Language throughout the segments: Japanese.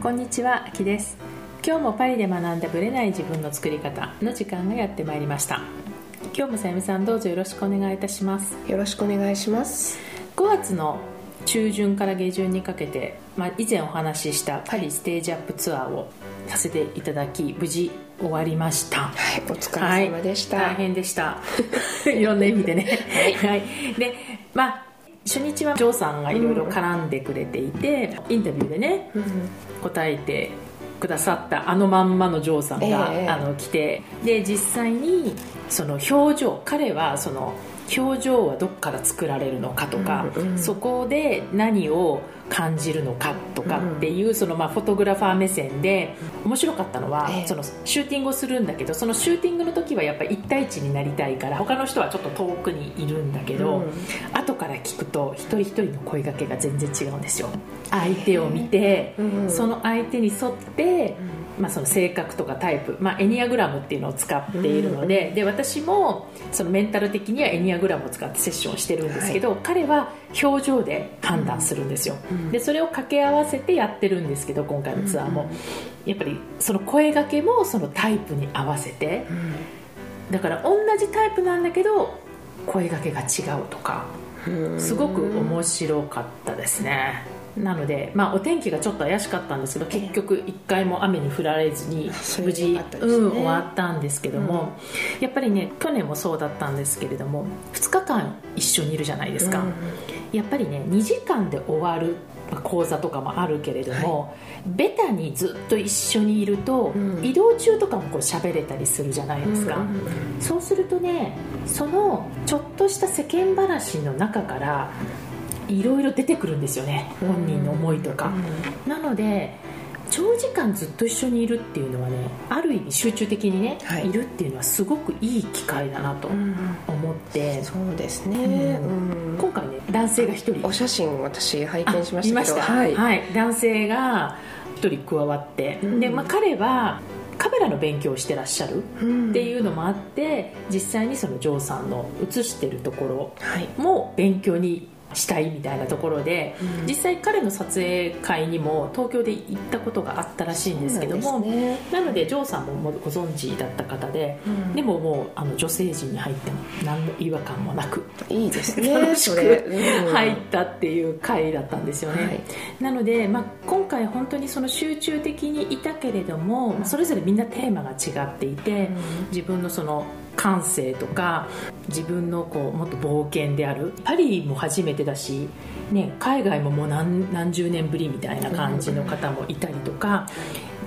こんにちは、あきです。今日もパリで学んだブレない自分の作り方の時間がやってまいりました。今日もさゆみさんどうぞよろしくお願いいたします。よろしくお願いします。5月の中旬から下旬にかけて、まあ、以前お話ししたパリステージアップツアーをさせていただき無事終わりました。はいお疲れ様でした、はい、大変でした。いろんな意味でね。はい、でまあ初日はジョーさんがいろいろ絡んでくれていて、インタビューでね、答えてくださったあのまんまのジョーさんが、えー、あの来てで実際にその表情彼はその表情はどこから作られるのかとか、うんうん、そこで何を感じるのかとかっていう、うん、そのまあフォトグラファー目線で面白かったのは、えそのシューティングをするんだけどそのシューティングの時はやっぱり1対1になりたいから他の人はちょっと遠くにいるんだけど、うん、後から聞くと一人一人の声がけが全然違うんですよ。相手を見て、その相手に沿って、まあ、その性格とかタイプ、まあ、エニアグラムっていうのを使っているので,、で私もそのメンタル的にはエニアグラムを使ってセッションしてるんですけど、はい、彼は表情で判断するんですよ、でそれを掛け合わせてやってるんですけど今回のツアーも、やっぱりその声がけもそのタイプに合わせて、だから同じタイプなんだけど声がけが違うとかすごく面白かったですねなので、まあ、お天気がちょっと怪しかったんですけど結局1回も雨に降られずに無事、ね、うん、終わったんですけども、うん、やっぱりね去年もそうだったんですけれども2日間一緒にいるじゃないですか、うん、やっぱりね2時間で終わる講座とかもあるけれども、はい、ベタにずっと一緒にいると、うん、移動中とかもこう喋れたりするじゃないですか、うんうんうん、そうするとねそのちょっとした世間話の中からいろいろ出てくるんですよね本人の思いとか、なので長時間ずっと一緒にいるっていうのはねある意味集中的にね、はい、いるっていうのはすごくいい機会だなと思って、うん、そうですね、うん、今回ね男性が一人。お写真私拝見しましたけど。はい、はい、男性が一人加わって、うん、で、まあ、彼はカメラの勉強をしてらっしゃるっていうのもあって、実際にそのジョーさんの写してるところも勉強にしたいみたいなところで、うん、実際彼の撮影会にも東京で行ったことがあったらしいんですけども、ね、なのでジョーさんもご存知だった方で、うん、でももうあの女性陣に入っても何の違和感もなくいいですね楽しく入ったっていう回だったんですよね、はい、なので、まあ、今回本当にその集中的にいたけれどもそれぞれみんなテーマが違っていて、自分のその感性とか自分のこうもっと冒険である。パリも初めてだし、ね、海外ももう何何十年ぶりみたいな感じの方もいたりとか。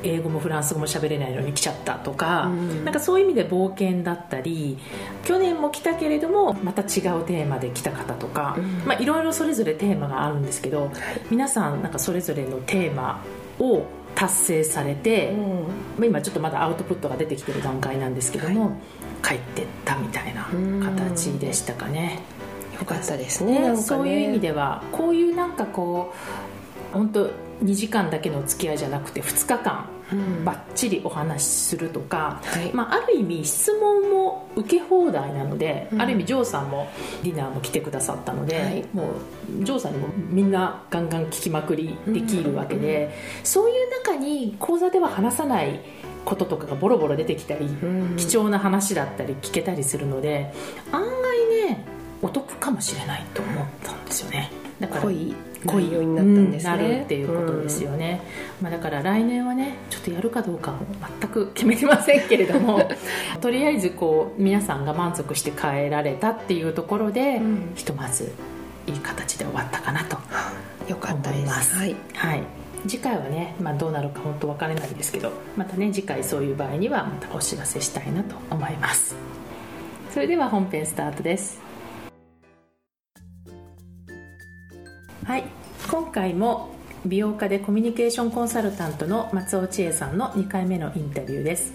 英語もフランス語も喋れないのに来ちゃったとか、うん、なんかそういう意味で冒険だったり去年も来たけれどもまた違うテーマで来た方とか、うん、まあ、いろいろそれぞれテーマがあるんですけど皆さんなんかそれぞれのテーマを達成されて、うん、今ちょっとまだアウトプットが出てきてる段階なんですけども、はい帰ってったみたいな形でしたかね。よかったですね、ね、そういう意味ではこういうなんかこう本当2時間だけのお付き合いじゃなくて2日間ばっちりお話しするとか、はい、まあ、ある意味質問も受け放題なので、うん、ある意味ジョーさんもディナーも来てくださったので、はい、もうジョーさんにもみんなガンガン聞きまくりできるわけで、うん、そういう中に講座では話さないこととかがボロボロ出てきたり、貴重な話だったり聞けたりするので案外ねお得かもしれないと思ったんですよね。だから濃い内容になったんですね、なるっていうことですよね、まあ、だから来年はねちょっとやるかどうかも全く決めてませんけれども とりあえずこう皆さんが満足して帰られたっていうところで、うん、ひとまずいい形で終わったかなと思います。はい、はい次回はね、まあ、どうなるか本当分からないですけどまたね次回そういう場合にはまたお知らせしたいなと思います。それでは本編スタートです。はい。今回も美容家でコミュニケーションコンサルタントの松尾千恵さんの2回目のインタビューです。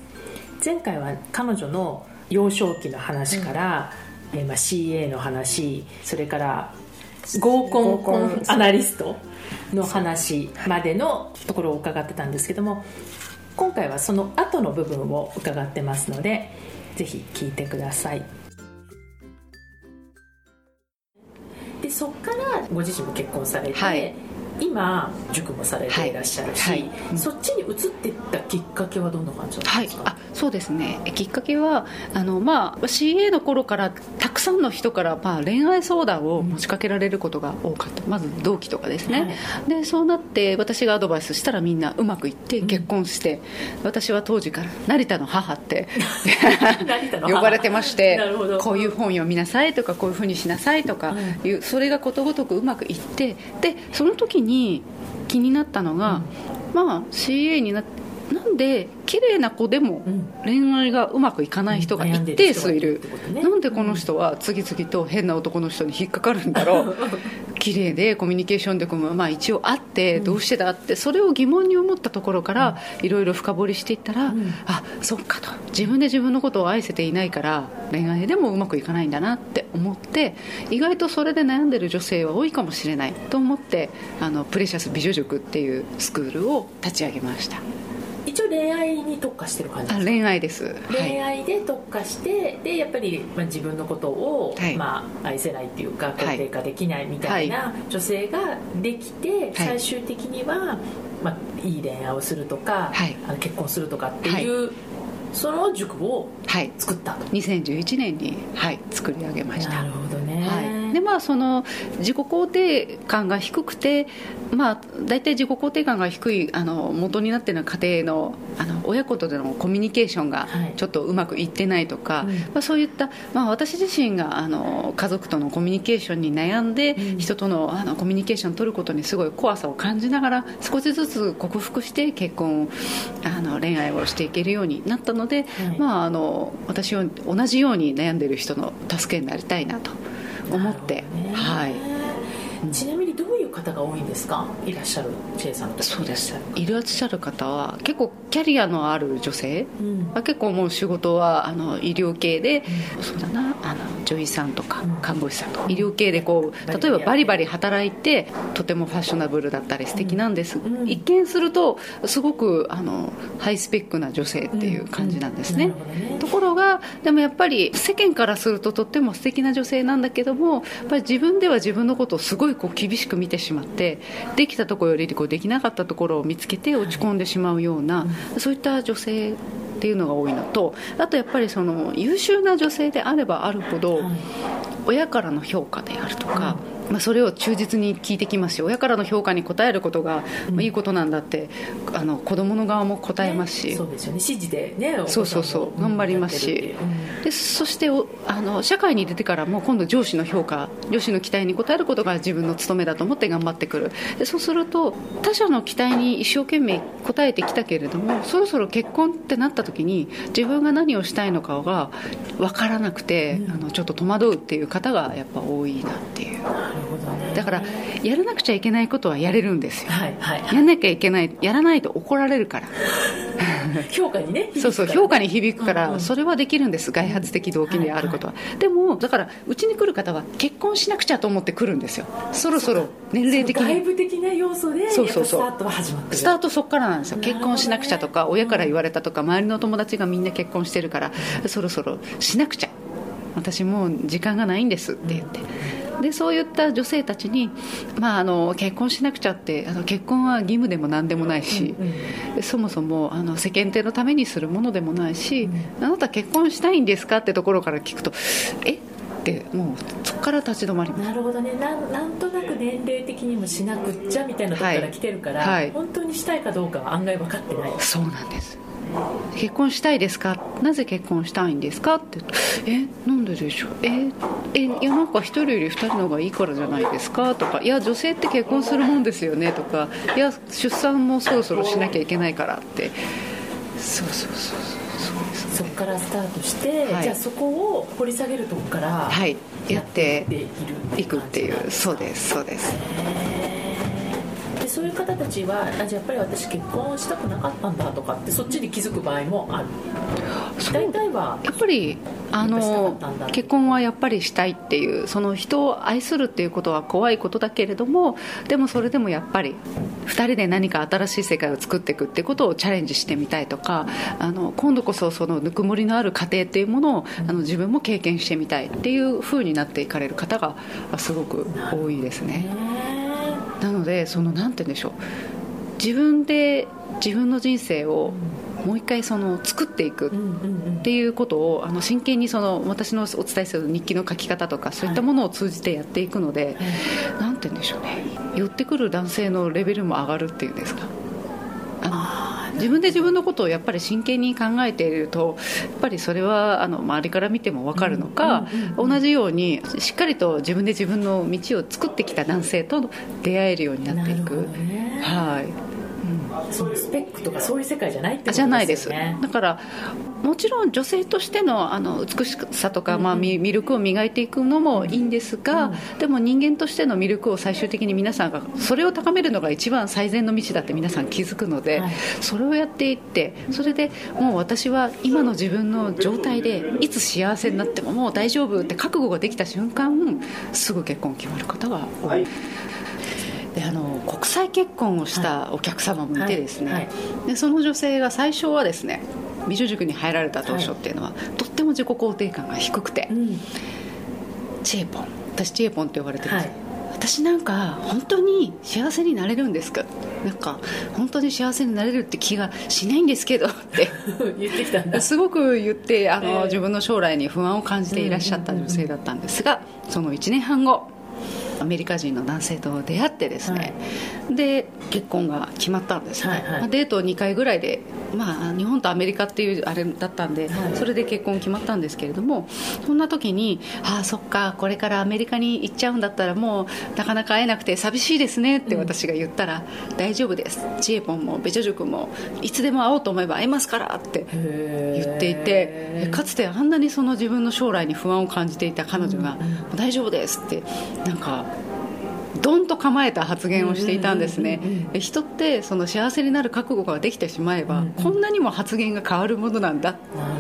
前回は彼女の幼少期の話から、うん、えー、まあ、CA の話それから合コンアナリストの話までのところを伺ってたんですけども今回はその後の部分を伺ってますのでぜひ聞いてください。でそっからご自身も結婚されて、はい、今塾もされてい。らっしゃるし、はい。はいうん。そっちに移っていったきっかけはどんな感じだったんはいですか、あそうですね。きっかけはあの、まあ、CA の頃からたくさんの人から、まあ、恋愛相談を持ちかけられることが多かった。まず同期とかですね、でそうなって私がアドバイスしたらみんなうまくいって結婚して、私は当時から成田の母って 呼ばれてましてなるほど。こういう本読みなさいとかこういうふうにしなさいとかいう、それがことごとくうまくいってでその時に気になったのが、まあ CA になってなんで綺麗な子でもうん。恋愛がうまくいかない人が一定数いる。悩んなんでこの人は次々と変な男の人に引っかかるんだろう 綺麗でコミュニケーション力もまあ一応あってどうしてだってそれを疑問に思ったところからいろいろ深掘りしていったら、ん。あそっかと。自分で自分のことを愛せていないから恋愛でもうまくいかないんだなって思って意外とそれで悩んでる女性は多いかもしれないと思ってあのプレシャス美女塾っていうスクールを立ち上げました一応恋愛に特化してる感じ恋愛です、はい。恋愛で特化してでやっぱり、まあ、自分のことを、はい。まあ、愛せないっていうかい。肯定化できないみたいな女性ができて、最終的には、まあ、いい恋愛をするとか、はい。あの結婚するとかっていう、その塾をはい。作ったと。2011年に、はい、作り上げました。なるほどね、はい、でまあその自己肯定感が低くて、まあ、大体自己肯定感が低いあの元になっているのは家庭のあの親子とでのコミュニケーションがはい。ちょっとうまくいってないとか、うん。まあ、そういった、まあ、私自身があの家族とのコミュニケーションに悩んで、うん。人とのあのコミュニケーションを取ることにすごい怖さを感じながら少しずつ克服して結婚あの恋愛をしていけるようになったので、はい。まあ、あの私は同じように悩んでいる人の助けになりたいなと思って、ねはい、ちなみにどういう方が多いんですか？いらっしゃるチェイさんとか。そうです。いらっしゃるいらっしゃる方は結構キャリアのある女性うん。は結構もう仕事はあの医療系で、そうだなあの女医さんとかうん。看護師さんとか。医療系でこう例えばバリバリ働いてとてもファッショナブルだったり素敵なんです、うん。一見するとすごくあのハイスペックな女性っていう感じなんですね,、ね。ところがでもやっぱり世間からするととっても素敵な女性なんだけどもやっぱり自分では自分のことをすごいこう厳しく見てしまってできたところよりこうできなかったところを見つけて落ち込んでしまうような、そういった女性っていうのが多いのとあとやっぱりその優秀な女性であればあるほど、はい。親からの評価であるとか、まあ、それを忠実に聞いてきますし親からの評価に応えることが、まあいいことなんだってあの子供の側も答えますし、ねそうですよね。指示でねそうそうそう。頑張りますし。う。うん。でそしておあの社会に出てからも今度上司の評価上司の期待に応えることが自分の務めだと思って頑張ってくる。でそうすると他者の期待に一生懸命応えてきたけれどもそろそろ結婚ってなった時に自分が何をしたいのかが分からなくて、あのちょっと戸惑うっていう方がやっぱ多いなっていうだからやらなくちゃいけないことはやれるんですよ。はいはいやんなきゃいけないやらないと怒られるから。評価にねそうそう評価に響くかうんうん。らそれはできるんです。外発的動機であることは、でもだからうちに来る方は結婚しなくちゃと思って来るんですよ。そろそろ年齢的に。外部的な要素でそうそうスタートは始まってる。スタートそこからなんですよ。ね。結婚しなくちゃとか親から言われたとか周りの友達がみんな結婚してるからそろそろしなくちゃ私もう時間がないんですって言って。でそういった女性たちに、まあ、あの結婚しなくちゃってあの結婚は義務でも何でもないし、そもそもあの世間体のためにするものでもないし、あなた結婚したいんですかってところから聞くとえ？ってもうそこから立ち止まりなるほどね。なんなんとなく年齢的にもしなくっちゃみたいなところから来てるから、はいはい。本当にしたいかどうかは案外分かってない。そうなんです結婚したいですか？なぜ結婚したいんですか？ってえなんででしょう？ええいやなんか一人より二人の方がいいからじゃないですか？とかいや女性って結婚するもんですよね？とかいや出産もそろそろしなきゃいけないからって。そうそうそうそうですそこからスタートして、はい。じゃあそこを掘り下げるとこからはい。やっていくっていうそうですそうですでそういう方たちはあじゃあやっぱり私結婚したくなかったんだとかってそっちに気づく場合もある。大体はやっぱりあの結婚はやっぱりしたいっていうその人を愛するっていうことは怖いことだけれどもでもそれでもやっぱり2人で何か新しい世界を作っていくっていうことをチャレンジしてみたいとかあの今度こそそのぬくもりのある家庭っていうものをあの自分も経験してみたいっていう風になっていかれる方がすごく多いですね。ねなのでそのなんて言うんでしょう。自分で自分の人生をもう一回その作っていくっていうことをあの真剣にその私のお伝えする日記の書き方とかそういったものを通じてやっていくので、なんて言うんでしょうね。寄ってくる男性のレベルも上がるっていうんですか。あの自分で自分のことをやっぱり真剣に考えているとやっぱりそれはあの周りから見ても分かるのか、同じようにしっかりと自分で自分の道を作ってきた男性と出会えるようになっていく。ね、はいそのスペックとかそういう世界じゃないってことですじゃないです。だからもちろん女性としてのあの美しさとか、まあ、魅力を磨いていくのもいいんですが、でも人間としての魅力を最終的に皆さんがそれを高めるのが一番最善の道だって皆さん気づくので、それをやっていってそれでもう私は今の自分の状態でいつ幸せになってももう大丈夫って覚悟ができた瞬間すぐ結婚決まる方が多い。であの国際結婚をしたお客様もいてですね、はい。はい、でその女性が最初はですね美女塾に入られた当初っていうのは、はい、とっても自己肯定感が低くて、うん、チエポン。私チエポンって呼ばれてるんです、私なんか本当に幸せになれるんですか？なんか本当に幸せになれるって気がしないんですけどって。言ってきたんだ。すごく言ってあの、えー、自分の将来に不安を感じていらっしゃった女性だったんですが、その1年半後アメリカ人の男性と出会ってですね、はい、で結婚が決まったんですね、はいはい、まあ、デート2回ぐらいで、まあ、日本とアメリカっていうあれだったんで、はい、それで結婚決まったんですけれどもそんな時にああそっかこれからアメリカに行っちゃうんだったらもうなかなか会えなくて寂しいですねって私が言ったら、うん、大丈夫です。チエポンもベチョ塾もいつでも会おうと思えば会えますからって言っていてかつてあんなにその自分の将来に不安を感じていた彼女が、うん、大丈夫ですってなんかドンと構えた発言をしていたんですね、人ってその幸せになる覚悟ができてしまえば、こんなにも発言が変わるものなんだっ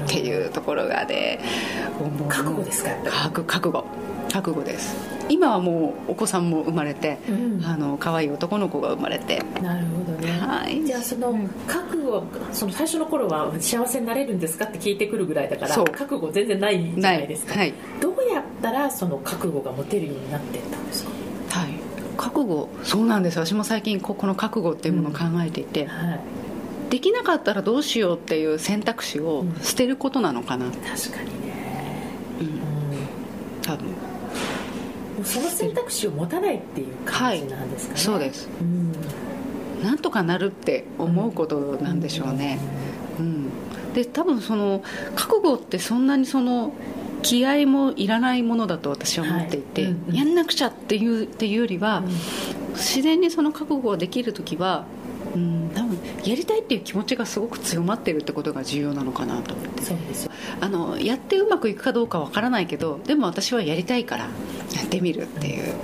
ていうところがね覚悟ですか覚悟。覚悟です。今はもうお子さんも生まれて、うん、あの可愛い男の子が生まれて。なるほどね、はい、じゃあその覚悟その最初の頃は幸せになれるんですかって聞いてくるぐらいだから覚悟全然ないじゃないですか、はい、どうやったらその覚悟が持てるようになっていったんですか？はい覚悟。そうなんです私も最近ここの覚悟っていうものを考えていて、うんはい、できなかったらどうしようっていう選択肢を捨てることなのかな、うん、確かにね。うん、多分。その選択肢を持たないっていう感じなんですかね、はい、そうです、うん、なんとかなるって思うことなんでしょうね、うん、で多分その覚悟ってそんなにその気合もいらないものだと私は思っていて、はい。うんうん、やんなくちゃっていうっていうよりは、うん、自然にその覚悟ができる時はうん、多分やりたいっていう気持ちがすごく強まってるってことが重要なのかなと思って。そうですあのやってうまくいくかどうかわからないけどでも私はやりたいからやってみるっていう。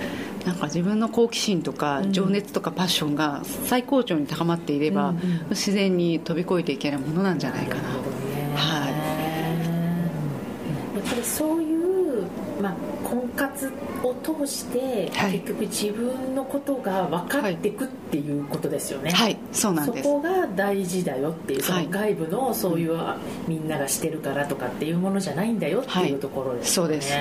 なんか自分の好奇心とか情熱とかパッションが最高潮に高まっていれば、うんうん、自然に飛び越えていけるものなんじゃないかな、はい、やっぱりそういうまあ、根活を通して、結局自分のことが分かっていくっていうことですよね、はい、そうなんです。そこが大事だよっていうその外部のそういう、みんながしてるからとかっていうものじゃないんだよっていうところですね、そうです。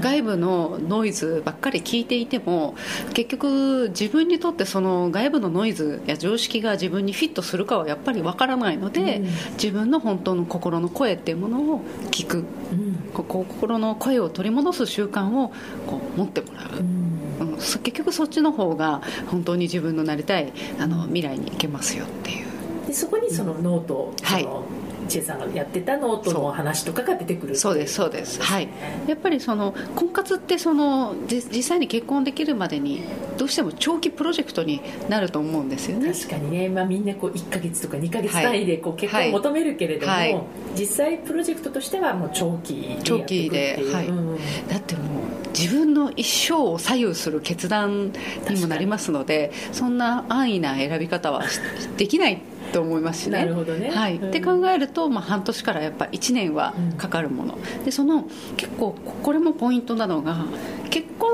外部のノイズばっかり聞いていても結局自分にとってその外部のノイズや常識が自分にフィットするかはやっぱり分からないので、うん、自分の本当の心の声っていうものを聞く、うん、心の声を取り戻す習慣をこう持ってもらう、うん、結局そっちの方が本当に自分のなりたいあの未来に行けますよっていう。でそこにそのノート、はい。千恵さんがやってたノートの話とかが出てくるそうですそうです。はい。やっぱりその婚活ってその実際に結婚できるまでにどうしても長期プロジェクトになると思うんですよね。確かにね、まあ、みんなこう1か月とか2か月単位でこう結婚を求めるけれども、はい。はい、実際プロジェクトとしてはもう長期で長期で、はい、うん、だってもう自分の一生を左右する決断にもなりますのでそんな安易な選び方はできないと思いますしね。なるほどね、はい、うん、って考えると、まあ、半年からやっぱ1年はかかるもの、うん、でその結構これもポイントなのが結婚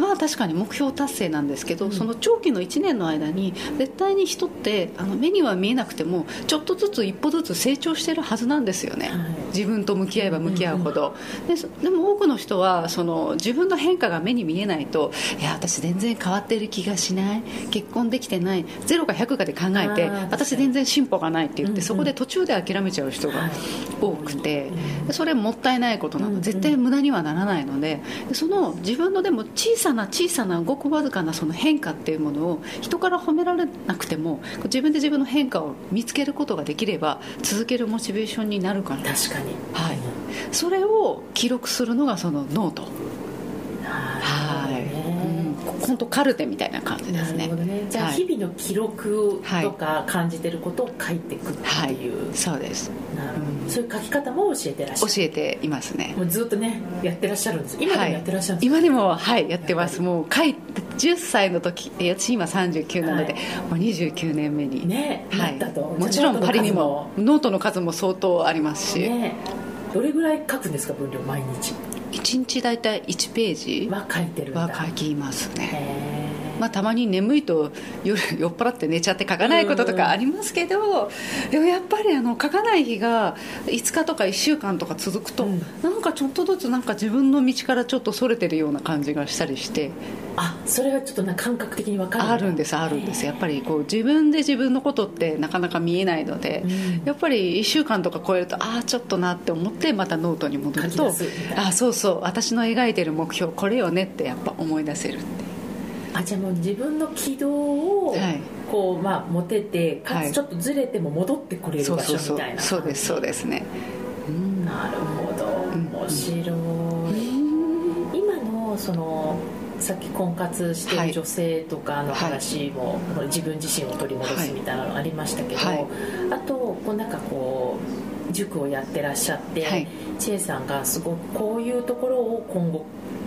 は確かに目標達成なんですけど、うん、その長期の1年の間に絶対に人ってあの目には見えなくてもちょっとずつ一歩ずつ成長してるはずなんですよね、はい、自分と向き合えば向き合うほど、でそでも多くの人はその自分の変化が目に見えないといや私全然変わってる気がしない。結婚できてない。0か100かで考えて私全然進歩がないって言って、うんうん。そこで途中で諦めちゃう人がはい。多くて、それもったいないことなの、絶対無駄にはならないのででその自分のでも小さな小さなごくわずかなその変化っていうものを人から褒められなくても自分で自分の変化を見つけることができれば続けるモチベーションになるから。確かにはい、それを記録するのがそのノート。ははい、うん、本当カルテみたいな感じですね。ね。じゃあはい日々の記録とか感じてることを書いていくってはい。いう、そうです。なるほど。そういう書き方も教えてらっしゃる。教えていますね。もうずっとねやってらっしゃるんです。今でもやってらっしゃるんですはい、今でもはいやってます。もう書いて10歳の時私今39なので、はい。もう29年目に。ねはい。なったと。もちろんパリにも。ノートの数も相当ありますし、ね。どれぐらい書くんですか分量？毎日1日大体1ページは書いてるは書きますね。へまあ、たまに眠いと夜酔っ払って寝ちゃって書かないこととかありますけど、でもやっぱりあの書かない日が5日とか1週間とか続くと、うん。なんかちょっとずつなんか自分の道からちょっとそれてるような感じがしたりして。あそれがちょっとな感覚的に分かるだ。あるんですあるんです。やっぱりこう自分で自分のことってなかなか見えないので、うん。やっぱり1週間とか超えるとああちょっとなって思ってまたノートに戻るとあそうそう私の描いてる目標これよねってやっぱ思い出せるってあじゃあもう自分の軌道をはい。こう、まあ、持ててかはい。つちょっとずれても戻ってこれる場所みたいなそうですそうですね。うん。なるほど。ん。面白い、今のそのさっき婚活してはい。る女性とかの話も、これ自分自身を取り戻すみたいなのありましたけど、はい。あとこうなんかこう塾をやってらっしゃって、はい。千恵さんがすごくこういうところを今後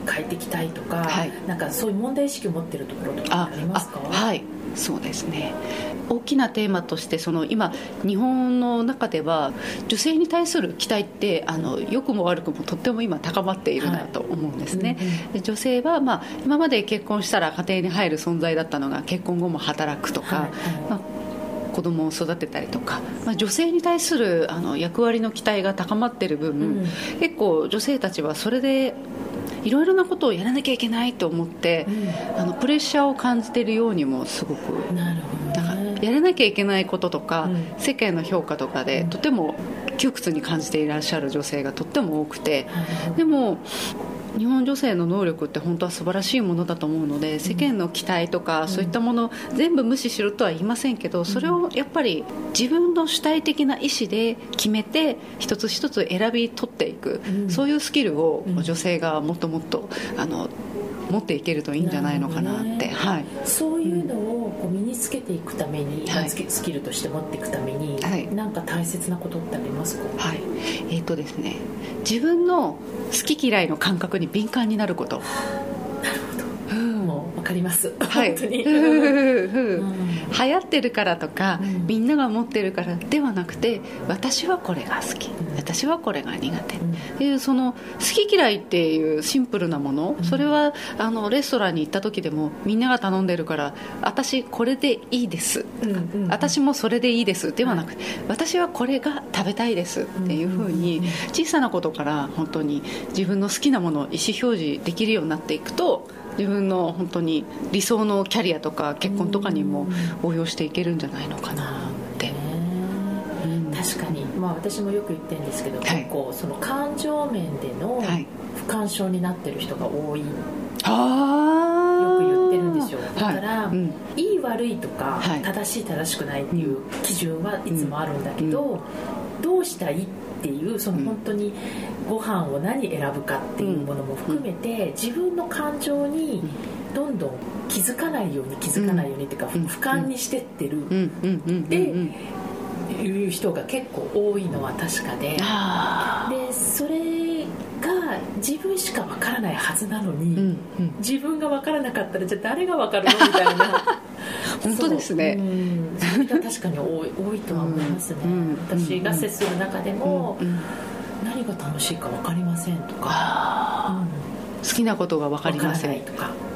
変えていきたいとか、はい。なんかそういう問題意識を持ってるところとかありますか？あはい。そうですね。大きなテーマとしてその今日本の中では女性に対する期待ってあの良くも悪くもとっても今高まっているなと思うんですね、はいうんうん。で女性は、まあ、今まで結婚したら家庭に入る存在だったのが結婚後も働くとか、はいはい。まあ子供を育てたりとか、まあ、女性に対するあの役割の期待が高まっている分、うん。結構女性たちはそれでいろいろなことをやらなきゃいけないと思って、あのプレッシャーを感じているようにもすごくなるほどなんねかやらなきゃいけないこととか、うん。世間の評価とかでとても窮屈に感じていらっしゃる女性がとっても多くてはいでも日本女性の能力って本当は素晴らしいものだと思うので世間の期待とかそういったものを全部無視しろとは言いませんけどそれをやっぱり自分の主体的な意思で決めて一つ一つ選び取っていく、うん。そういうスキルをうん。女性がもっともっとあの持っていけるといいんじゃないのかなって、はい、そういうのをこう身につけていくために、はい。スキルとして持っていくために、はい。なんか大切なことってありますか？はい。えーとですね、自分の好き嫌いの感覚に敏感になること、かります。はい、本当に、流行ってるからとか、うん。みんなが持ってるからではなくて私はこれが好き、ん。私はこれが苦手、うん。っていうその好き嫌いっていうシンプルなもの、それはあのレストランに行った時でもみんなが頼んでるから私これでいいです、私もそれでいいですではなくて、私はこれが食べたいですっていうふうに小さなことから本当に自分の好きなものを意思表示できるようになっていくと自分の本当に理想のキャリアとか結婚とかにも応用していけるんじゃないのかなって、確かに、まあ、私もよく言ってるんですけど、はい。結構その感情面でのはい。不干渉になってる人が多い、よあく言ってるんですよ。だから、はいうん。いい悪いとか、はい。正しい正しくないっていう基準はいつもあるんだけど、どうしたいっていうその本当にご飯を何選ぶかっていうものも含めて、自分の感情にどんどん気づかないように気づかないようにっていうか、うん。俯瞰にしてってる。でうん。いう人が結構多いのは確かで。あでそれが自分しかわからないはずなのに、ーうんうん。自分が分からなかったらじゃあ誰が分かるの？みたいな。本当ですね。それが確かに多い多いとは思いますね、うんうん私が接する中でも、うんうん。何が楽しいか分かりませんとか、好きなことが分かりません。とか、うん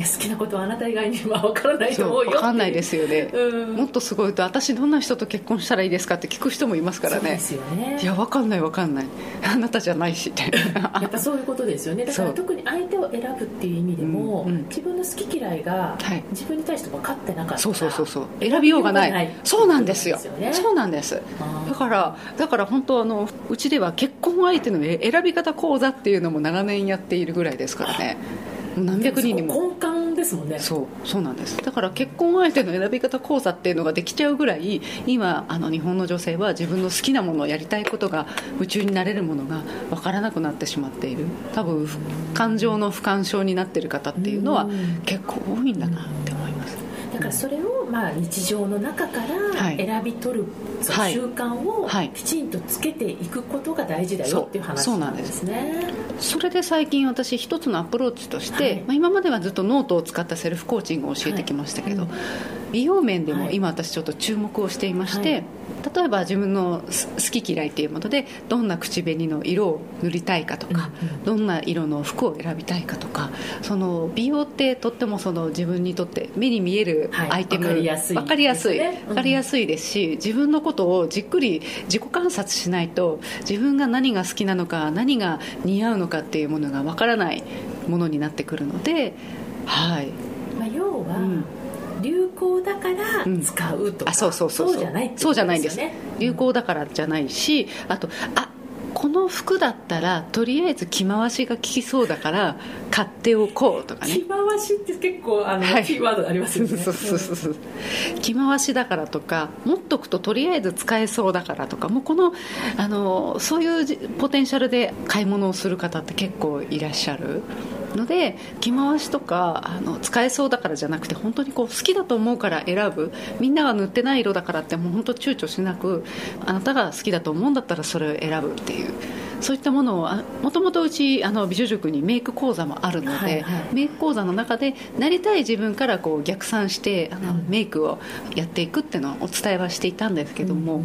いや好きなことはあなた以外には分からないと思うよ分かんないですよね、うん。もっとすごいと私どんな人と結婚したらいいですかって聞く人もいますからね。そうですよね。いや分かんない分かんない。あなたじゃないしってやっぱそういうことですよね。だから特に相手を選ぶっていう意味でも、うんうん。自分の好き嫌いがはい。自分に対して分かってなかったらそうそうそうそう。選びようがない。そうなんですよ。ねそうなんです。だからだから本当あのうちでは結婚相手の選び方講座っていうのも長年やっているぐらいですからね。何百人にも。根幹ですもんねそうそうなんです。だから結婚相手の選び方講座っていうのができちゃうぐらい今あの日本の女性は自分の好きなものやりたいことが夢中になれるものが分からなくなってしまっている。多分感情の不干渉になっている方っていうのはうん。結構多いんだなって思いますだからそれをまあ日常の中からはい。選び取るはい。習慣をはい。きちんとつけていくことが大事だよっていう話なんですね。それで最近私一つのアプローチとして、はい。まあ、今まではずっとノートを使ったセルフコーチングを教えてきましたけど、はい。美容面でもはい。今私ちょっと注目をしていまして、はい例えば自分のす好き嫌いっていうものでどんな口紅の色を塗りたいかとか、どんな色の服を選びたいかとかその美容ってとってもその自分にとって目に見えるはいアイテム、わかりやすい。わかりやすい。ですね。うん。わかりやすいですし自分のことをじっくり自己観察しないと自分が何が好きなのか何が似合うのかっていうものがわからないものになってくるのではい。まあ、要は、うん流行だからうん。使うとか、あそうそうそうじゃないそうじゃないんです。流行だからじゃないしあとあこの服だったらとりあえず着回しが効きそうだから買っておこうとかね。着回しって結構あの、はい。キーワードありますよね。そうそうそうそう。着回しだからとか持っとくととりあえず使えそうだからとかもうこのあのそういうじポテンシャルで買い物をする方って結構いらっしゃる？ので着回しとかあの使えそうだからじゃなくて本当にこう好きだと思うから選ぶ。みんなが塗ってない色だからってもう本当躊躇しなくあなたが好きだと思うんだったらそれを選ぶっていう。そういったものをもともとうちあの美女塾にメイク講座もあるので、はいはい。メイク講座の中でなりたい自分からこう逆算してあの、うんメイクをやっていくっていうのをお伝えはしていたんですけども、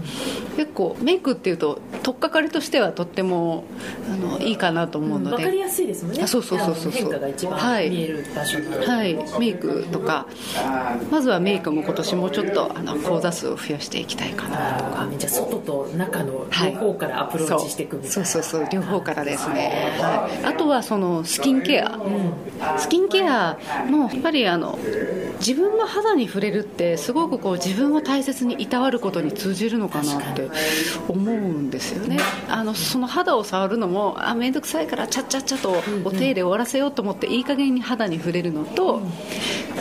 結構メイクっていうと取っかかりとしてはとってもあのいいかなと思うので、分かりやすいですもんね。あそうそうそうそう。あの変化が一番はい。見える場所なのではい、メイクとか。まずはメイクも今年もうちょっとあの講座数を増やしていきたいかなとか。じゃあ外と中のはい。両方からアプローチしていくみたいな、そうそうそうそう両方からですね、はい、あとはそのスキンケア、スキンケアもやっぱりあの自分の肌に触れるってすごくこう自分を大切にいたわることに通じるのかなって思うんですよね。あのその肌を触るのもあ面倒くさいからちゃっちゃっちゃとお手入れ終わらせようと思っていい加減に肌に触れるのと、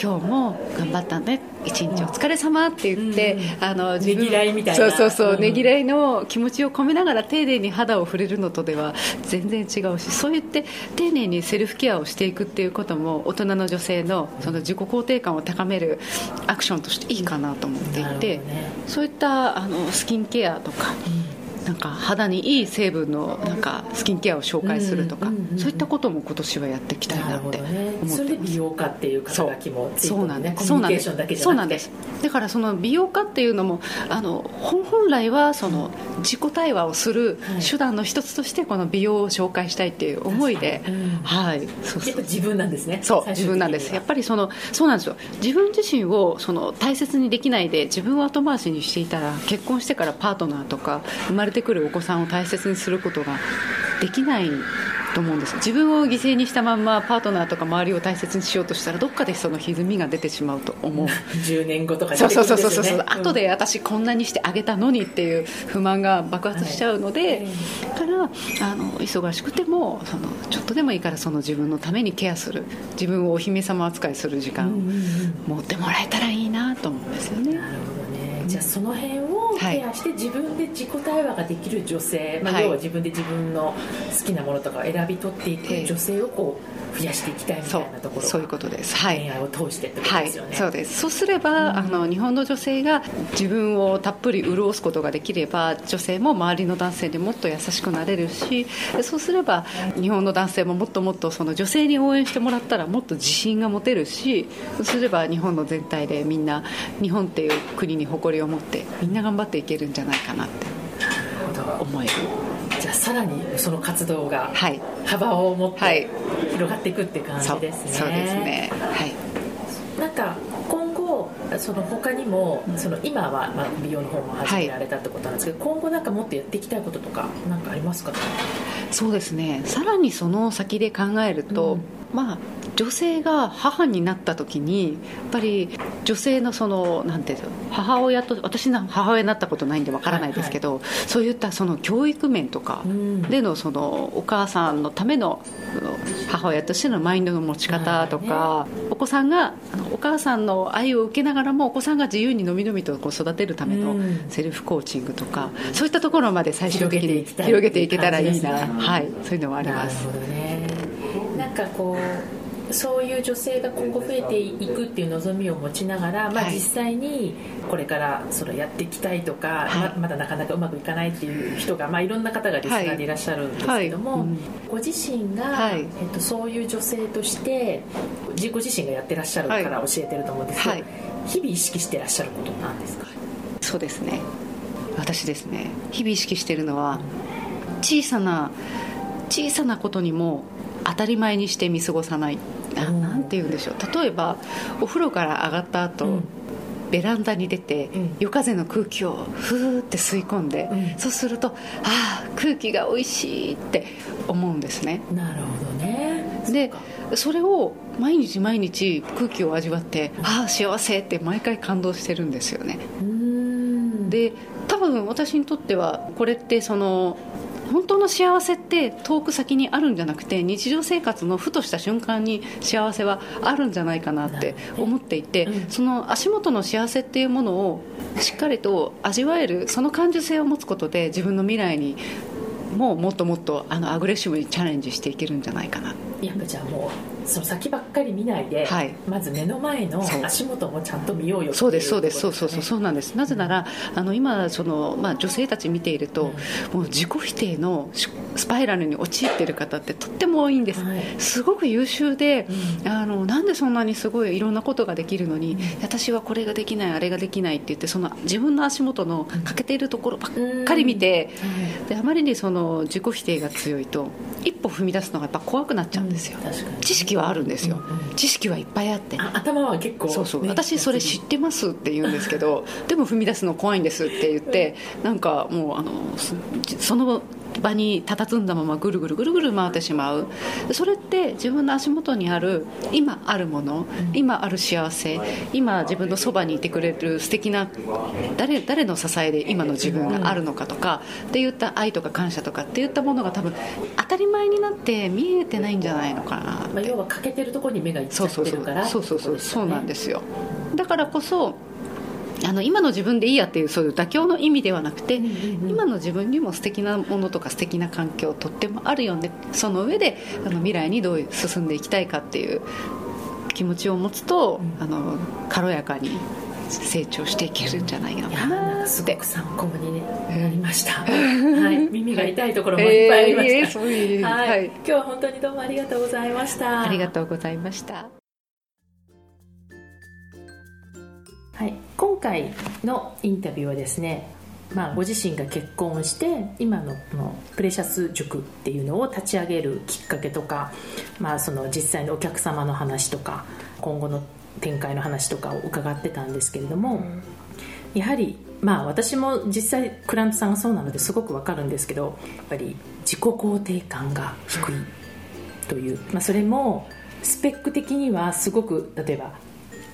今日も頑張ったね一日お疲れ様って言って、あの自分ねぎらいみたいな。そうそうそう、うん。ねぎらいの気持ちを込めながら丁寧に肌を触れるのとでは全然違うしそう言って丁寧にセルフケアをしていくっていうことも大人の女性のその自己肯定感を高めるアクションとしていいかなと思っていて、どね。そういったあのスキンケアとか、なんか肌にいい成分のなんかスキンケアを紹介するとか、そういったことも今年はやっていきたいなって思って美容家っていう肩書きもそう。なんねです。コミュニケーションだけじゃなくて。そうなんです。だからその美容家っていうのもあの本本来はその自己対話をするはい。手段の一つとしてこの美容を紹介したいっていう思いで、はい。そうそう。自分なんですね。そう自分なんです。やっぱりそのそうなんですよ。自分自身をその大切にできないで自分を後回しにしていたら結婚してからパートナーとか生まれてくるお子さんを大切にすることができないと思うんです。自分を犠牲にしたまんまパートナーとか周りを大切にしようとしたらどっかでその歪みが出てしまうと思う。10年後とかにそうそうそう出そう。そう、てくるん後で私こんなにしてあげたのにっていう不満が爆発しちゃうので、だからあの忙しくてもそのちょっとでもいいからその自分のためにケアする自分をお姫様扱いする時間を持ってもらえたらいいなと思うんですよね。じゃあその辺をはい。ケアして自分で自己対話ができる女性、まあ、はい。要は自分で自分の好きなものとかを選び取っていく女性をこう増やしていきたいみたそいなところそう。いうことです。はい。恋愛を通してってことはいですよね、そうです。そうすれば、あの日本の女性が自分をたっぷり潤すことができれば女性も周りの男性にもっと優しくなれるしそうすれば日本の男性ももっともっとその女性に応援してもらったらもっと自信が持てるしそうすれば日本の全体でみんな日本っていう国に誇りを持ってみんな頑張っていけるんじゃないかなって思える。じゃあさらにその活動がはい。幅を持っはい。て広がっていくって感じですね、そうですね。はい。なんか今後その他にもその今はまあ美容の方も始められたってことなんですけど、今後なんかもっとやっていきたいこととかなんかありますか？ねそうですね。さらにその先で考えると、うん。まあ女性が母になった時にやっぱり女性のそのなんていうの母親と私の母親になったことないんでわからないですけど、そういったその教育面とかうん。でのそのお母さんのための母親としてのマインドの持ち方とか、お子さんがお母さんの愛を受けながらもお子さんが自由にのびのびとこう育てるためのうん。セルフコーチングとか、そういったところまで最終的に広げていけたらいいな、ね。はい、そういうのはあります。なね。なんかこうそういう女性が今後増えていくっていう望みを持ちながら、まあ、はい。実際にこれからそれやっていきたいとか、はい。ままだなかなかうまくいかないっていう人が、まあ、いろんな方がリスナーでいらっしゃるんですけども、はい。はいうんご自身が、はい。えっと、そういう女性として自ご自身がやってらっしゃるから教えてると思うんですけど、はい。日々意識してらっしゃることなんですか？そうですね。私ですね。日々意識してるのは小さな小さなことにも当たり前にして見過ごさない。あうん。なんて言うんでしょう。例えばお風呂から上がった後、うん。ベランダに出て、うん。夜風の空気をふーって吸い込んで、うん。そうするとああ空気が美味しいって思うんですね。なるほどね。でそれを毎日毎日空気を味わってああ幸せって毎回感動してるんですよね。で多分私にとってはこれってその本当の幸せって遠く先にあるんじゃなくて日常生活のふとした瞬間に幸せはあるんじゃないかなって思っていて、うん。その足元の幸せっていうものをしっかりと味わえるその感受性を持つことで自分の未来にももっともっとあのアグレッシブにチャレンジしていけるんじゃないかなやっぱじゃあもうその先ばっかり見ないで、はい。まず目の前の足元もちゃんと見ようよそうですそうですそうそうそうそうなんです。なぜならあの今その、まあ、女性たち見ていると、もう自己否定のしスパイラルに陥っている方ってとっても多いんです、はい。すごく優秀で、あのなんでそんなにすごいいろんなことができるのに、私はこれができないあれができないって言ってその自分の足元の欠けているところばっかり見て、であまりにその自己否定が強いと一歩踏み出すのがやっぱ怖くなっちゃうんですよ、知識はあるんですよ、うんうん知識はいっぱいあって。あ頭は結構そうそう、ね私それ知ってますって言うんですけどでも踏み出すの怖いんですって言ってなんかもうあのそその場に佇んだままぐるぐるぐるぐる回ってしまう。それって自分の足元にある今あるもの今ある幸せ今自分のそばにいてくれる素敵な誰誰の支えで今の自分があるのかとかっていった愛とか感謝とかっていったものが多分当たり前になって見えてないんじゃないのかなって。まあ、要は欠けてるところに目がいっちゃっそうそうそうてるからそうそうそう。そうなんですすよ。だからこそあの今の自分でいいやっていうそういう妥協の意味ではなくて、今の自分にも素敵なものとか素敵な環境とってもあるよね。その上であの未来にどう進んでいきたいかっていう気持ちを持つと、あの軽やかに成長していけるんじゃないかなすごく参考に、ね、なりました、はい、耳が痛いところもいっぱいありました、えーそういうはい。はい今日は本当にどうもありがとうございました。ありがとうございましたはい、今回のインタビューはですね、まあ、ご自身が結婚して今のこのプレシャス塾っていうのを立ち上げるきっかけとか、まあ、その実際のお客様の話とか今後の展開の話とかを伺ってたんですけれども、やはりまあ私も実際クラントさんがそうなのですごくわかるんですけどやっぱり自己肯定感が低いという、まあ、それもスペック的にはすごく例えば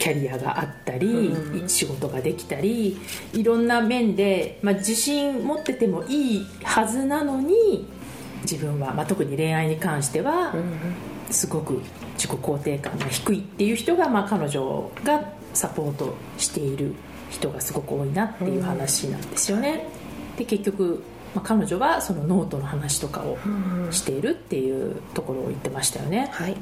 キャリアがあったり、仕事ができたりいろんな面で、まあ、自信持っててもいいはずなのに自分は、まあ、特に恋愛に関してはすごく自己肯定感が低いっていう人が、まあ、彼女がサポートしている人がすごく多いなっていう話なんですよね。で結局、まあ、彼女はそのノートの話とかをしているっていうところを言ってましたよね。はい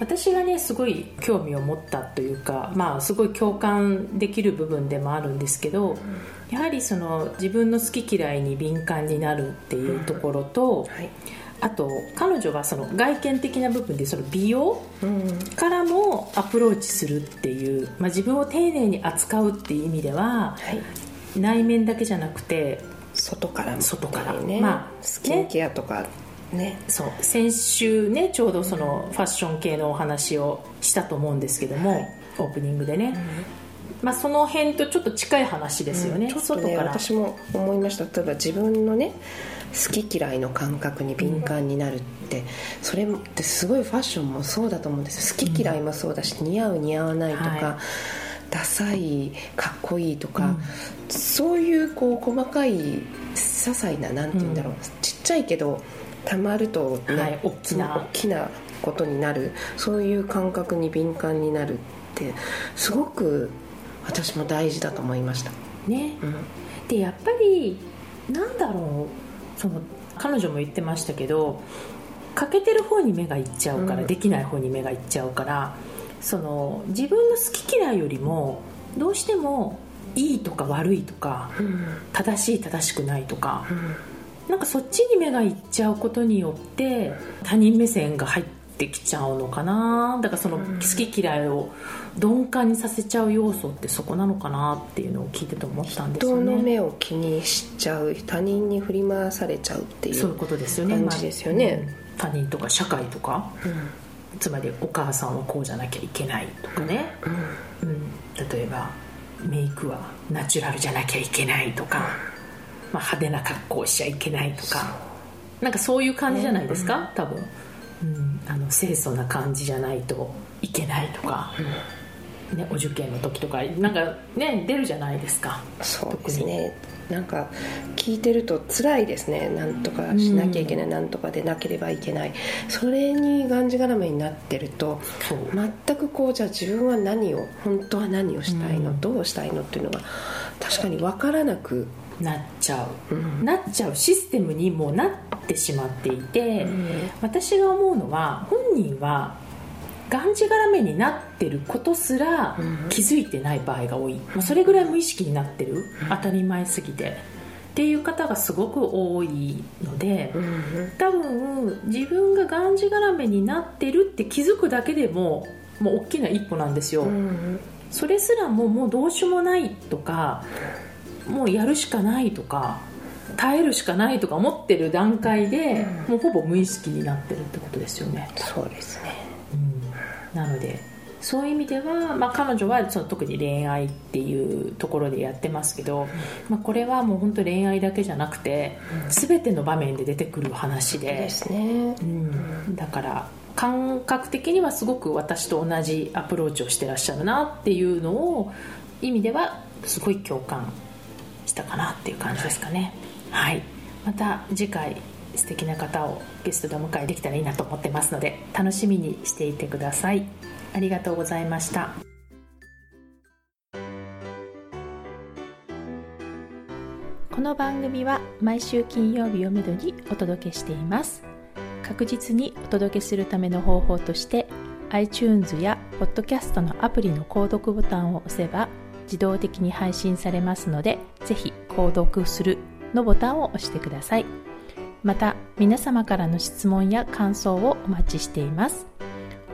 私がねすごい興味を持ったというかまあすごい共感できる部分でもあるんですけど、やはりその自分の好き嫌いに敏感になるっていうところと、はい。あと彼女はその外見的な部分でその美容うん。からもアプローチするっていう、まあ、自分を丁寧に扱うっていう意味でははい。内面だけじゃなくて外からも外から。ね、まあスキンケアとかねそう先週ねちょうどそのファッション系のお話をしたと思うんですけども、オープニングでね、まあ、その辺とちょっと近い話ですよね、ちょっとね私も思いました。例えば自分のね好き嫌いの感覚に敏感になるって、それってすごいファッションもそうだと思うんです。よ好き嫌いもそうだし、似合う似合わないとか、はい。ダサいかっこいいとか、そういうこう細かい些細ななんて言うんだろう、ちっちゃいけどたまるとね、はい大きな大きな。ことになる。そういう感覚に敏感になるってすごく私も大事だと思いました、ね、うん。でやっぱりなんだろう。その彼女も言ってましたけど欠けてる方に目がいっちゃうから、うん。できない方に目がいっちゃうからその自分の好き嫌いよりもどうしてもいいとか悪いとかうん。正しい正しくないとかうんなんかそっちに目がいっちゃうことによって他人目線が入ってきちゃうのかな。だからそのうん。好き嫌いを鈍感にさせちゃう要素ってそこなのかなっていうのを聞いてて思ったんですよ人のね目を気にしちゃう他人に振り回されちゃうっていうそういうことですよね。感じですよね。まあうん他人とか社会とかつまりお母さんはこうじゃなきゃいけないとかね、うん。うん、例えばメイクはナチュラルじゃなきゃいけないとか、まあ、派手な格好をしちゃいけないとかなんかそういう感じじゃないですか、多分、うん、あの清楚な感じじゃないといけないとか、ね、お受験の時とかなんかね出るじゃないですか。そうですね。なんか聞いてると辛いですね。なんとかしなきゃいけない、なんとかでなければいけない。それにがんじがらめになってると全くこうじゃあ自分は何を本当は何をしたいの、うん。どうしたいのっていうのが確かに分からなく、なっちゃう、うん。なっちゃうシステムにもうなってしまっていて、うん。私が思うのは本人はがんじがらめになってることすらうん。気づいてない場合が多い、まあそれぐらい無意識になってる、当たり前すぎて。っていう方がすごく多いので、うん。多分自分ががんじがらめになってるって気づくだけでももう大きな一歩なんですよ、うん。それすらももうどうしようもないとかもうやるしかないとか耐えるしかないとか思ってる段階で、もうほぼ無意識になってるってことですよね、そうですね。なのでそういう意味では、まあ、彼女はその特に恋愛っていうところでやってますけど、まあ、これはもう本当恋愛だけじゃなくて、全ての場面で出てくる話でですね。うん、だから感覚的にはすごく私と同じアプローチをしてらっしゃるなっていうのを意味ではすごい共感したかなっていう感じですかね。はい。また次回素敵な方をゲストでお迎えできたらいいなと思ってますので楽しみにしていてください。ありがとうございました。この番組は毎週金曜日をめどにお届けしています。確実にお届けするための方法として iTunes や Podcast のアプリの購読ボタンを押せば自動的に配信されますのでぜひ購読するのボタンを押してください。また皆様からの質問や感想をお待ちしています。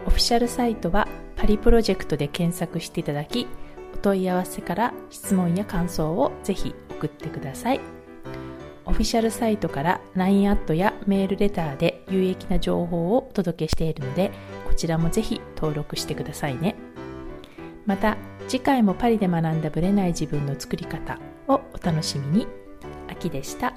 オフィシャルサイトはパリプロジェクトで検索していただきお問い合わせから質問や感想をぜひ送ってください。オフィシャルサイトから LINE アットやメールレターで有益な情報をお届けしているのでこちらもぜひ登録してくださいね。また次回もパリで学んだブレない自分の作り方をお楽しみに秋でした。